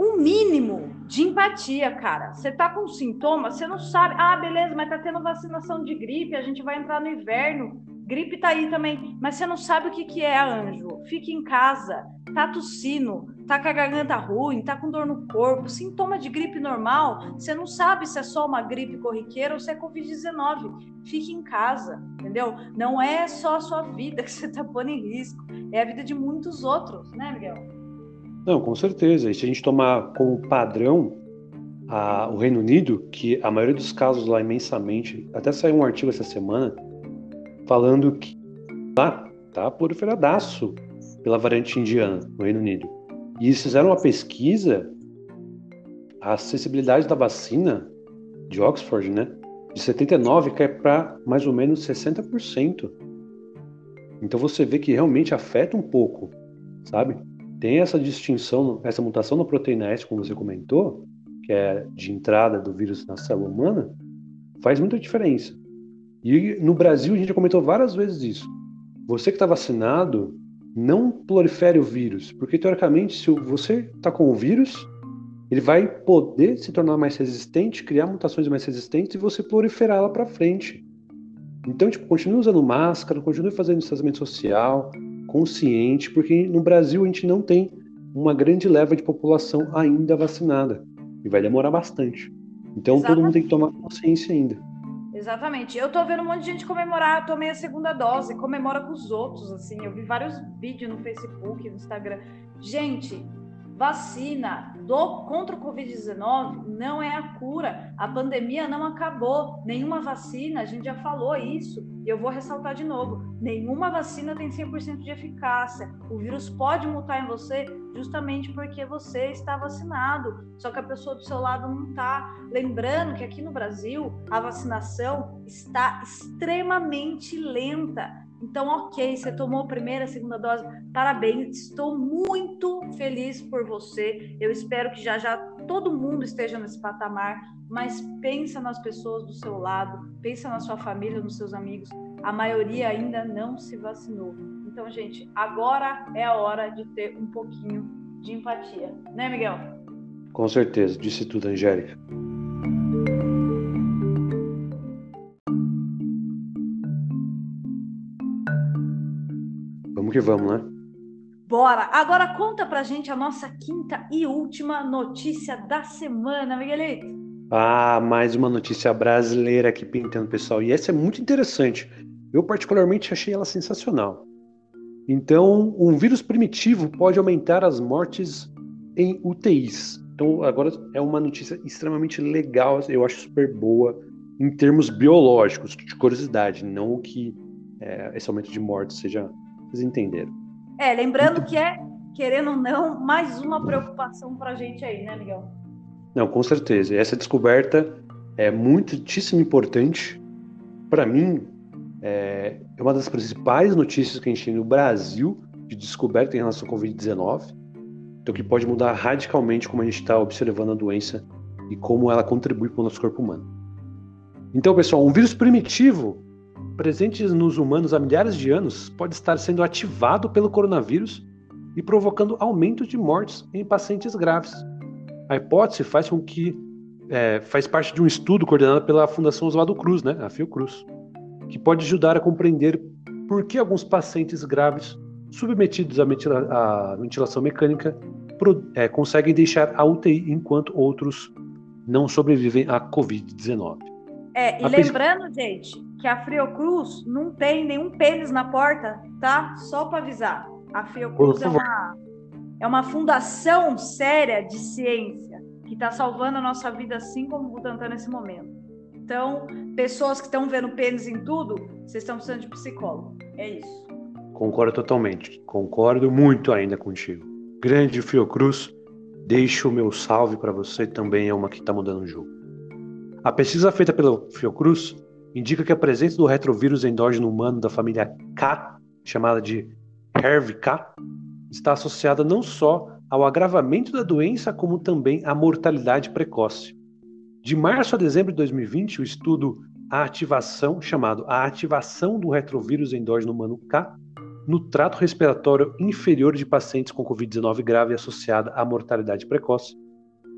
um mínimo de empatia, cara. Você tá com sintomas, você não sabe. Ah, beleza, mas tá tendo vacinação de gripe, a gente vai entrar no inverno. Gripe tá aí também, mas você não sabe o que, que é, anjo. Fique em casa, tá tossindo, tá com a garganta ruim, tá com dor no corpo, sintoma de gripe normal, você não sabe se é só uma gripe corriqueira ou se é Covid-19. Fique em casa, entendeu? Não é só a sua vida que você tá pondo em risco, é a vida de muitos outros, né, Miguel? Não, com certeza. E se a gente tomar como padrão a, o Reino Unido, que a maioria dos casos lá imensamente, até saiu um artigo essa semana falando que lá tá proliferadaço pela variante indiana no Reino Unido. E eles fizeram uma pesquisa, a acessibilidade da vacina de Oxford, né, de 79 cai para mais ou menos 60%. Então você vê que realmente afeta um pouco, sabe? Tem essa distinção, essa mutação na proteína S, como você comentou, que é de entrada do vírus na célula humana, faz muita diferença. E no Brasil a gente já comentou várias vezes isso. Você que está vacinado, não prolifere o vírus, porque teoricamente, se você está com o vírus, ele vai poder se tornar mais resistente, criar mutações mais resistentes e você proliferar lá para frente. Então, tipo, continue usando máscara, continue fazendo distanciamento social, consciente, porque no Brasil a gente não tem uma grande leva de população ainda vacinada e vai demorar bastante. Então Exatamente. todo mundo tem que tomar consciência ainda. Exatamente. Eu tô vendo um monte de gente comemorar, tomei a segunda dose, comemora com os outros, assim. Eu vi vários vídeos no Facebook, no Instagram. Gente, vacina do contra o Covid-19 não é a cura. A pandemia não acabou. Nenhuma vacina, a gente já falou isso, e eu vou ressaltar de novo: nenhuma vacina tem 100% de eficácia. O vírus pode mutar em você justamente porque você está vacinado, só que a pessoa do seu lado não está. Lembrando que aqui no Brasil a vacinação está extremamente lenta. Então, ok, você tomou a primeira, a segunda dose, parabéns, estou muito feliz por você. Eu espero que já já todo mundo esteja nesse patamar, mas pensa nas pessoas do seu lado, pensa na sua família, nos seus amigos. A maioria ainda não se vacinou. Então, gente, agora é a hora de ter um pouquinho de empatia, né, Miguel? Com certeza, disse tudo, Angélica. Vamos que vamos, né? Bora! Agora conta pra gente a nossa quinta e última notícia da semana, Miguelito. Ah, mais uma notícia brasileira aqui pintando, pessoal. E essa é muito interessante. Eu, particularmente, achei ela sensacional. Então, um vírus primitivo pode aumentar as mortes em UTIs. Então, agora é uma notícia extremamente legal, eu acho super boa, em termos biológicos, de curiosidade, não que é, esse aumento de mortes seja vocês entenderam. É, lembrando que é, querendo ou não, mais uma preocupação para a gente aí, né, Miguel? Não, com certeza. Essa descoberta é muitíssimo importante. Para mim, é, é uma das principais notícias que a gente tem no Brasil de descoberta em relação ao Covid-19. Então, que pode mudar radicalmente como a gente está observando a doença e como ela contribui para o nosso corpo humano. Então, pessoal, um vírus primitivo presentes nos humanos há milhares de anos, pode estar sendo ativado pelo coronavírus e provocando aumento de mortes em pacientes graves. A hipótese faz com que é, faz parte de um estudo coordenado pela Fundação Oswaldo Cruz, né, a Fiocruz, que pode ajudar a compreender por que alguns pacientes graves submetidos à, ventilação mecânica é, conseguem deixar a UTI enquanto outros não sobrevivem à Covid-19. É, e a lembrando, gente, que a Fiocruz não tem nenhum pênis na porta, tá? Só para avisar. A Fiocruz é uma, é uma fundação séria de ciência que está salvando a nossa vida assim como o Butantan nesse momento. Então, pessoas que estão vendo pênis em tudo, vocês estão precisando de psicólogo. É isso. Concordo totalmente. Concordo muito ainda contigo. Grande Fiocruz, deixo o meu salve para você, também é uma que está mudando o jogo. A pesquisa feita pela Fiocruz indica que a presença do retrovírus endógeno humano da família K, chamada de HERV-K, está associada não só ao agravamento da doença, como também à mortalidade precoce. De março a dezembro de 2020, o estudo A Ativação, chamado A Ativação do Retrovírus Endógeno Humano K, no trato respiratório inferior de pacientes com Covid-19 grave associada à mortalidade precoce,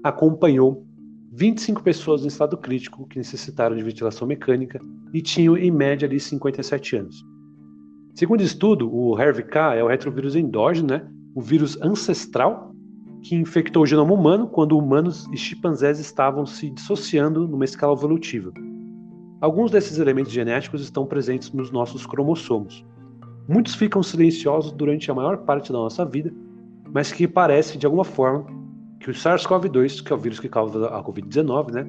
acompanhou 25 pessoas em estado crítico que necessitaram de ventilação mecânica e tinham em média ali 57 anos. Segundo estudo, o HERV-K é o retrovírus endógeno, né? o vírus ancestral que infectou o genoma humano quando humanos e chimpanzés estavam se dissociando numa escala evolutiva. Alguns desses elementos genéticos estão presentes nos nossos cromossomos. Muitos ficam silenciosos durante a maior parte da nossa vida, mas que parece, de alguma forma, que o SARS-CoV-2, que é o vírus que causa a Covid-19, né,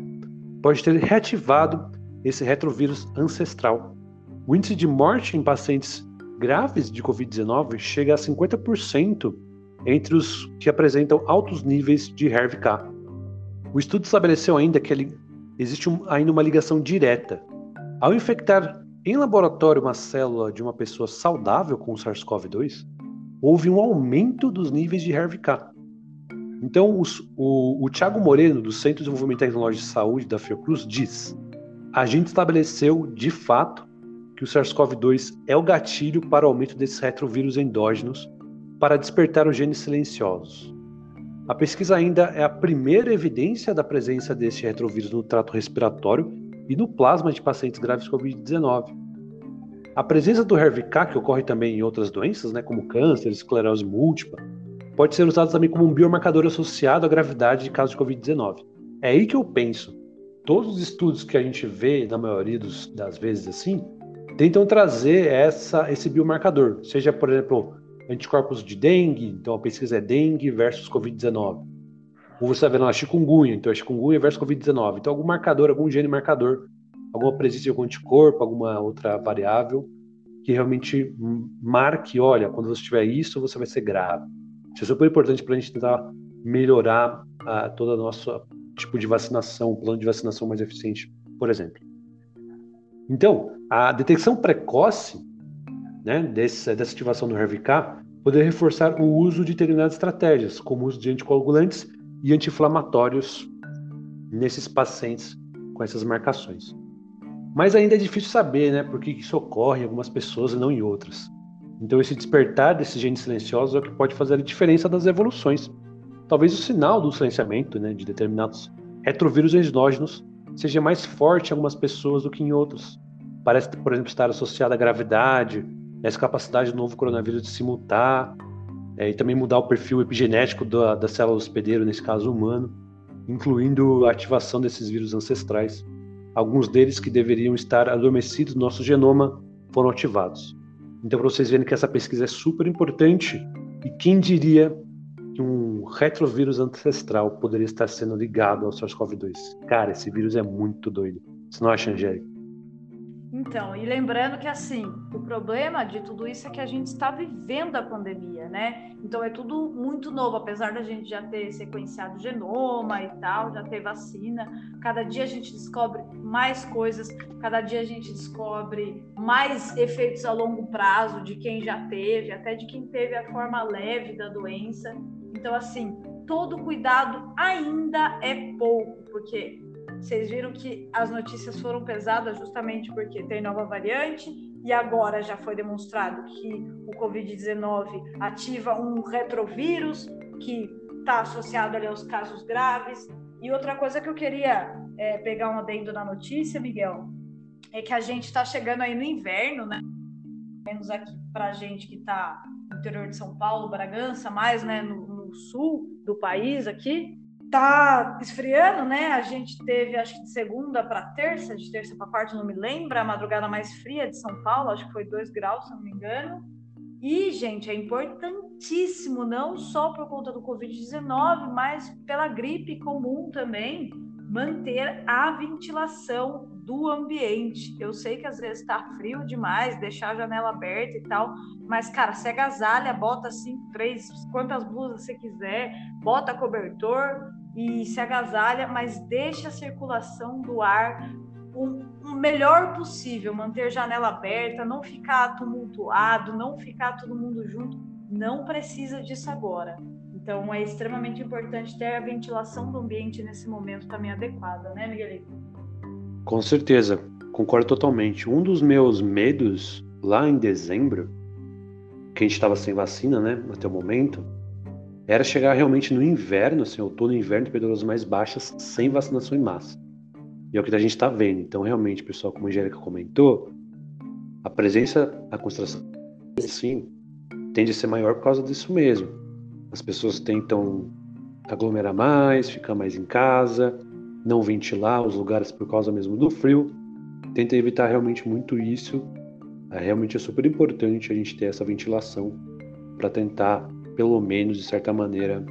pode ter reativado esse retrovírus ancestral. O índice de morte em pacientes graves de Covid-19 chega a 50% entre os que apresentam altos níveis de HERV-K. O estudo estabeleceu ainda que existe um, ainda uma ligação direta. Ao infectar em laboratório uma célula de uma pessoa saudável com SARS-CoV-2, houve um aumento dos níveis de HERV-K. Então, o, o Tiago Moreno, do Centro de Desenvolvimento Tecnológico de Saúde da Fiocruz, diz: a gente estabeleceu, de fato, que o SARS-CoV-2 é o gatilho para o aumento desses retrovírus endógenos para despertar os genes silenciosos. A pesquisa ainda é a primeira evidência da presença desse retrovírus no trato respiratório e no plasma de pacientes graves com Covid-19. A presença do HERV-K, que ocorre também em outras doenças, né, como câncer, esclerose múltipla, pode ser usado também como um biomarcador associado à gravidade de casos de Covid-19. É aí que eu penso. Todos os estudos que a gente vê, na maioria dos, das vezes assim, tentam trazer essa, esse biomarcador. Seja, por exemplo, anticorpos de dengue, então a pesquisa é dengue versus Covid-19. Ou você está vendo lá chikungunya, então é chikungunya versus Covid-19. Então algum marcador, algum gene marcador, alguma presença de algum anticorpo, alguma outra variável que realmente marque, olha, quando você tiver isso, você vai ser grave. Isso é super importante para a gente tentar melhorar uh, toda a nossa tipo de vacinação, um plano de vacinação mais eficiente, por exemplo. Então, a detecção precoce né, desse, dessa ativação do HERV-K poderia reforçar o uso de determinadas estratégias, como o uso de anticoagulantes e anti-inflamatórios nesses pacientes com essas marcações. Mas ainda é difícil saber né, por que isso ocorre em algumas pessoas e não em outras. Então, esse despertar desses genes silenciosos é o que pode fazer a diferença das evoluções. Talvez o sinal do silenciamento né, de determinados retrovírus endógenos seja mais forte em algumas pessoas do que em outras. Parece, por exemplo, estar associado à gravidade, essa capacidade do novo coronavírus de se mutar, é, e também mudar o perfil epigenético da, da célula hospedeiro, nesse caso humano, incluindo a ativação desses vírus ancestrais. Alguns deles que deveriam estar adormecidos no nosso genoma foram ativados. Então, para vocês verem que essa pesquisa é super importante, e quem diria que um retrovírus ancestral poderia estar sendo ligado ao SARS-CoV-2? Cara, esse vírus é muito doido. Você não acha, Angélica? Então, e lembrando que assim, o problema de tudo isso é que a gente está vivendo a pandemia, né? Então é tudo muito novo, apesar da gente já ter sequenciado genoma e tal, já ter vacina. Cada dia a gente descobre mais coisas, cada dia a gente descobre mais efeitos a longo prazo de quem já teve, até de quem teve a forma leve da doença. Então, assim, todo cuidado ainda é pouco, porque vocês viram que as notícias foram pesadas justamente porque tem nova variante e agora já foi demonstrado que o Covid-19 ativa um retrovírus que está associado ali aos casos graves. E outra coisa que eu queria é, pegar um adendo na notícia, Miguel, é que a gente está chegando aí no inverno, né? Menos aqui para a gente que está no interior de São Paulo, Bragança, mais né, no, no sul do país aqui, tá esfriando, né? A gente teve, acho que de segunda para terça, de terça para quarta, não me lembro, a madrugada mais fria de São Paulo, acho que foi 2 graus, se não me engano. E, gente, é importantíssimo, não só por conta do Covid-19, mas pela gripe comum também, manter a ventilação do ambiente. Eu sei que às vezes está frio demais, deixar a janela aberta e tal, mas, cara, se agasalha, bota assim, três, quantas blusas você quiser, bota cobertor, e se agasalha, mas deixa a circulação do ar o, melhor possível, manter janela aberta, não ficar tumultuado, não ficar todo mundo junto. Não precisa disso agora. Então é extremamente importante ter a ventilação do ambiente nesse momento também adequada, né, Miguelito? Com certeza, concordo totalmente. Um dos meus medos lá em dezembro, que a gente estava sem vacina, né, até o momento, era chegar realmente no inverno, assim, outono e inverno, temperaturas mais baixas, sem vacinação em massa. E é o que a gente está vendo. Então, realmente, pessoal, como a Angélica comentou, a presença, a concentração, sim, tende a ser maior por causa disso mesmo. As pessoas tentam aglomerar mais, ficar mais em casa, não ventilar os lugares por causa mesmo do frio. Tenta evitar realmente muito isso. É, realmente é super importante a gente ter essa ventilação para tentar pelo menos de certa maneira,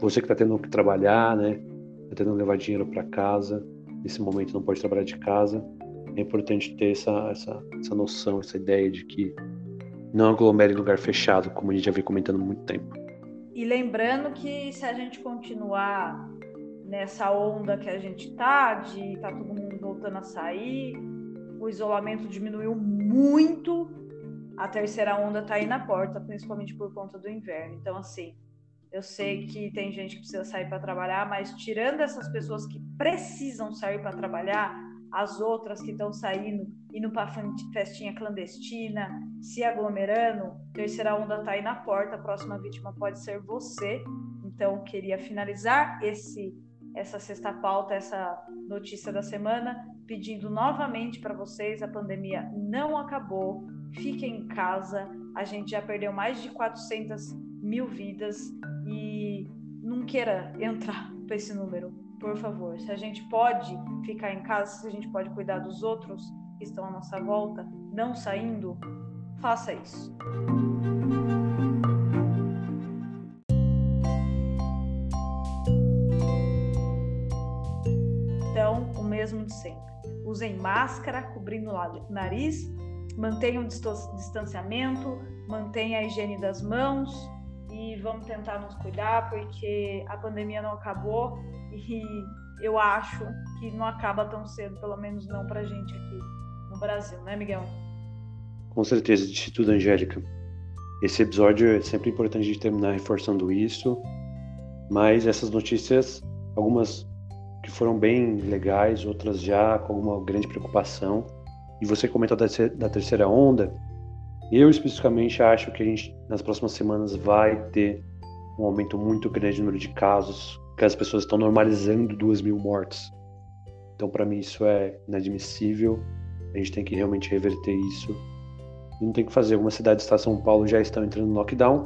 você que está tendo que trabalhar, né, está tendo que levar dinheiro para casa, nesse momento não pode trabalhar de casa, é importante ter essa, essa, essa noção, essa ideia de que não aglomere em lugar fechado, como a gente já vem comentando há muito tempo. E lembrando que se a gente continuar nessa onda que a gente tá, de tá todo mundo voltando a sair, o isolamento diminuiu muito a terceira onda está aí na porta, principalmente por conta do inverno. Então, assim, eu sei que tem gente que precisa sair para trabalhar, mas tirando essas pessoas que precisam sair para trabalhar, as outras que estão saindo, indo para festinha clandestina, se aglomerando, terceira onda está aí na porta, a próxima vítima pode ser você. Então, queria finalizar esse essa sexta pauta, essa notícia da semana, pedindo novamente para vocês: a pandemia não acabou, fiquem em casa. A gente já perdeu mais de 400 mil vidas e não queira entrar para esse número, por favor. Se a gente pode ficar em casa, se a gente pode cuidar dos outros que estão à nossa volta, não saindo, faça isso. Então, o mesmo de sempre. Usem máscara, cobrindo o nariz mantenha o distanciamento, mantenha a higiene das mãos e vamos tentar nos cuidar, porque a pandemia não acabou e eu acho que não acaba tão cedo, pelo menos não para gente aqui no Brasil, né, Miguel? Com certeza, disse tudo, Angélica. Esse episódio é sempre importante de terminar reforçando isso, mas essas notícias, algumas que foram bem legais, outras já com alguma grande preocupação, e você comentou da, da terceira onda, eu especificamente acho que a gente nas próximas semanas vai ter um aumento muito grande no número de casos, que as pessoas estão normalizando duas mil mortes. Então, para mim, isso é inadmissível. A gente tem que realmente reverter isso. E não tem que fazer. Algumas cidades do São Paulo já estão entrando no lockdown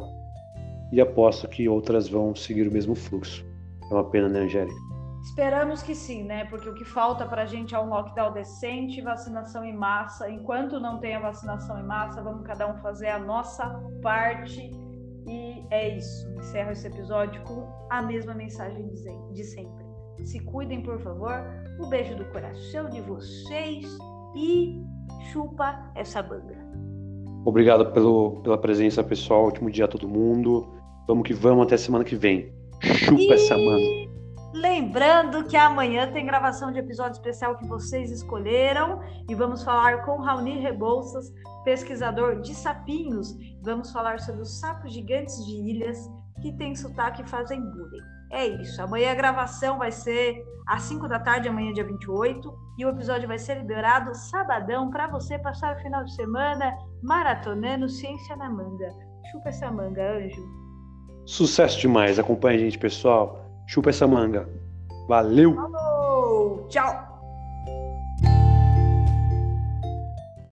e aposto que outras vão seguir o mesmo fluxo. É uma pena, né, Angélica? Esperamos que sim, né? Porque o que falta para a gente é um lockdown decente, vacinação em massa. Enquanto não tem a vacinação em massa, vamos cada um fazer a nossa parte. E é isso. Encerro esse episódio com a mesma mensagem de sempre. Se cuidem, por favor. Um beijo do coração de vocês e chupa essa banda. Obrigado pelo, pela presença, pessoal. Último dia a todo mundo. Vamos que vamos até semana que vem. Chupa e... essa banda. Lembrando que amanhã tem gravação de episódio especial que vocês escolheram e vamos falar com Raoni Rebouças, pesquisador de sapinhos. Vamos falar sobre os sapos gigantes de ilhas que têm sotaque e fazem bullying. É isso. Amanhã a gravação vai ser às 5 da tarde, amanhã, dia 28, e o episódio vai ser liberado sabadão para você passar o final de semana maratonando Ciência na Manga. Chupa essa manga, anjo. Sucesso demais. Acompanhe a gente, pessoal. Chupa essa manga. Valeu! Falou! Tchau!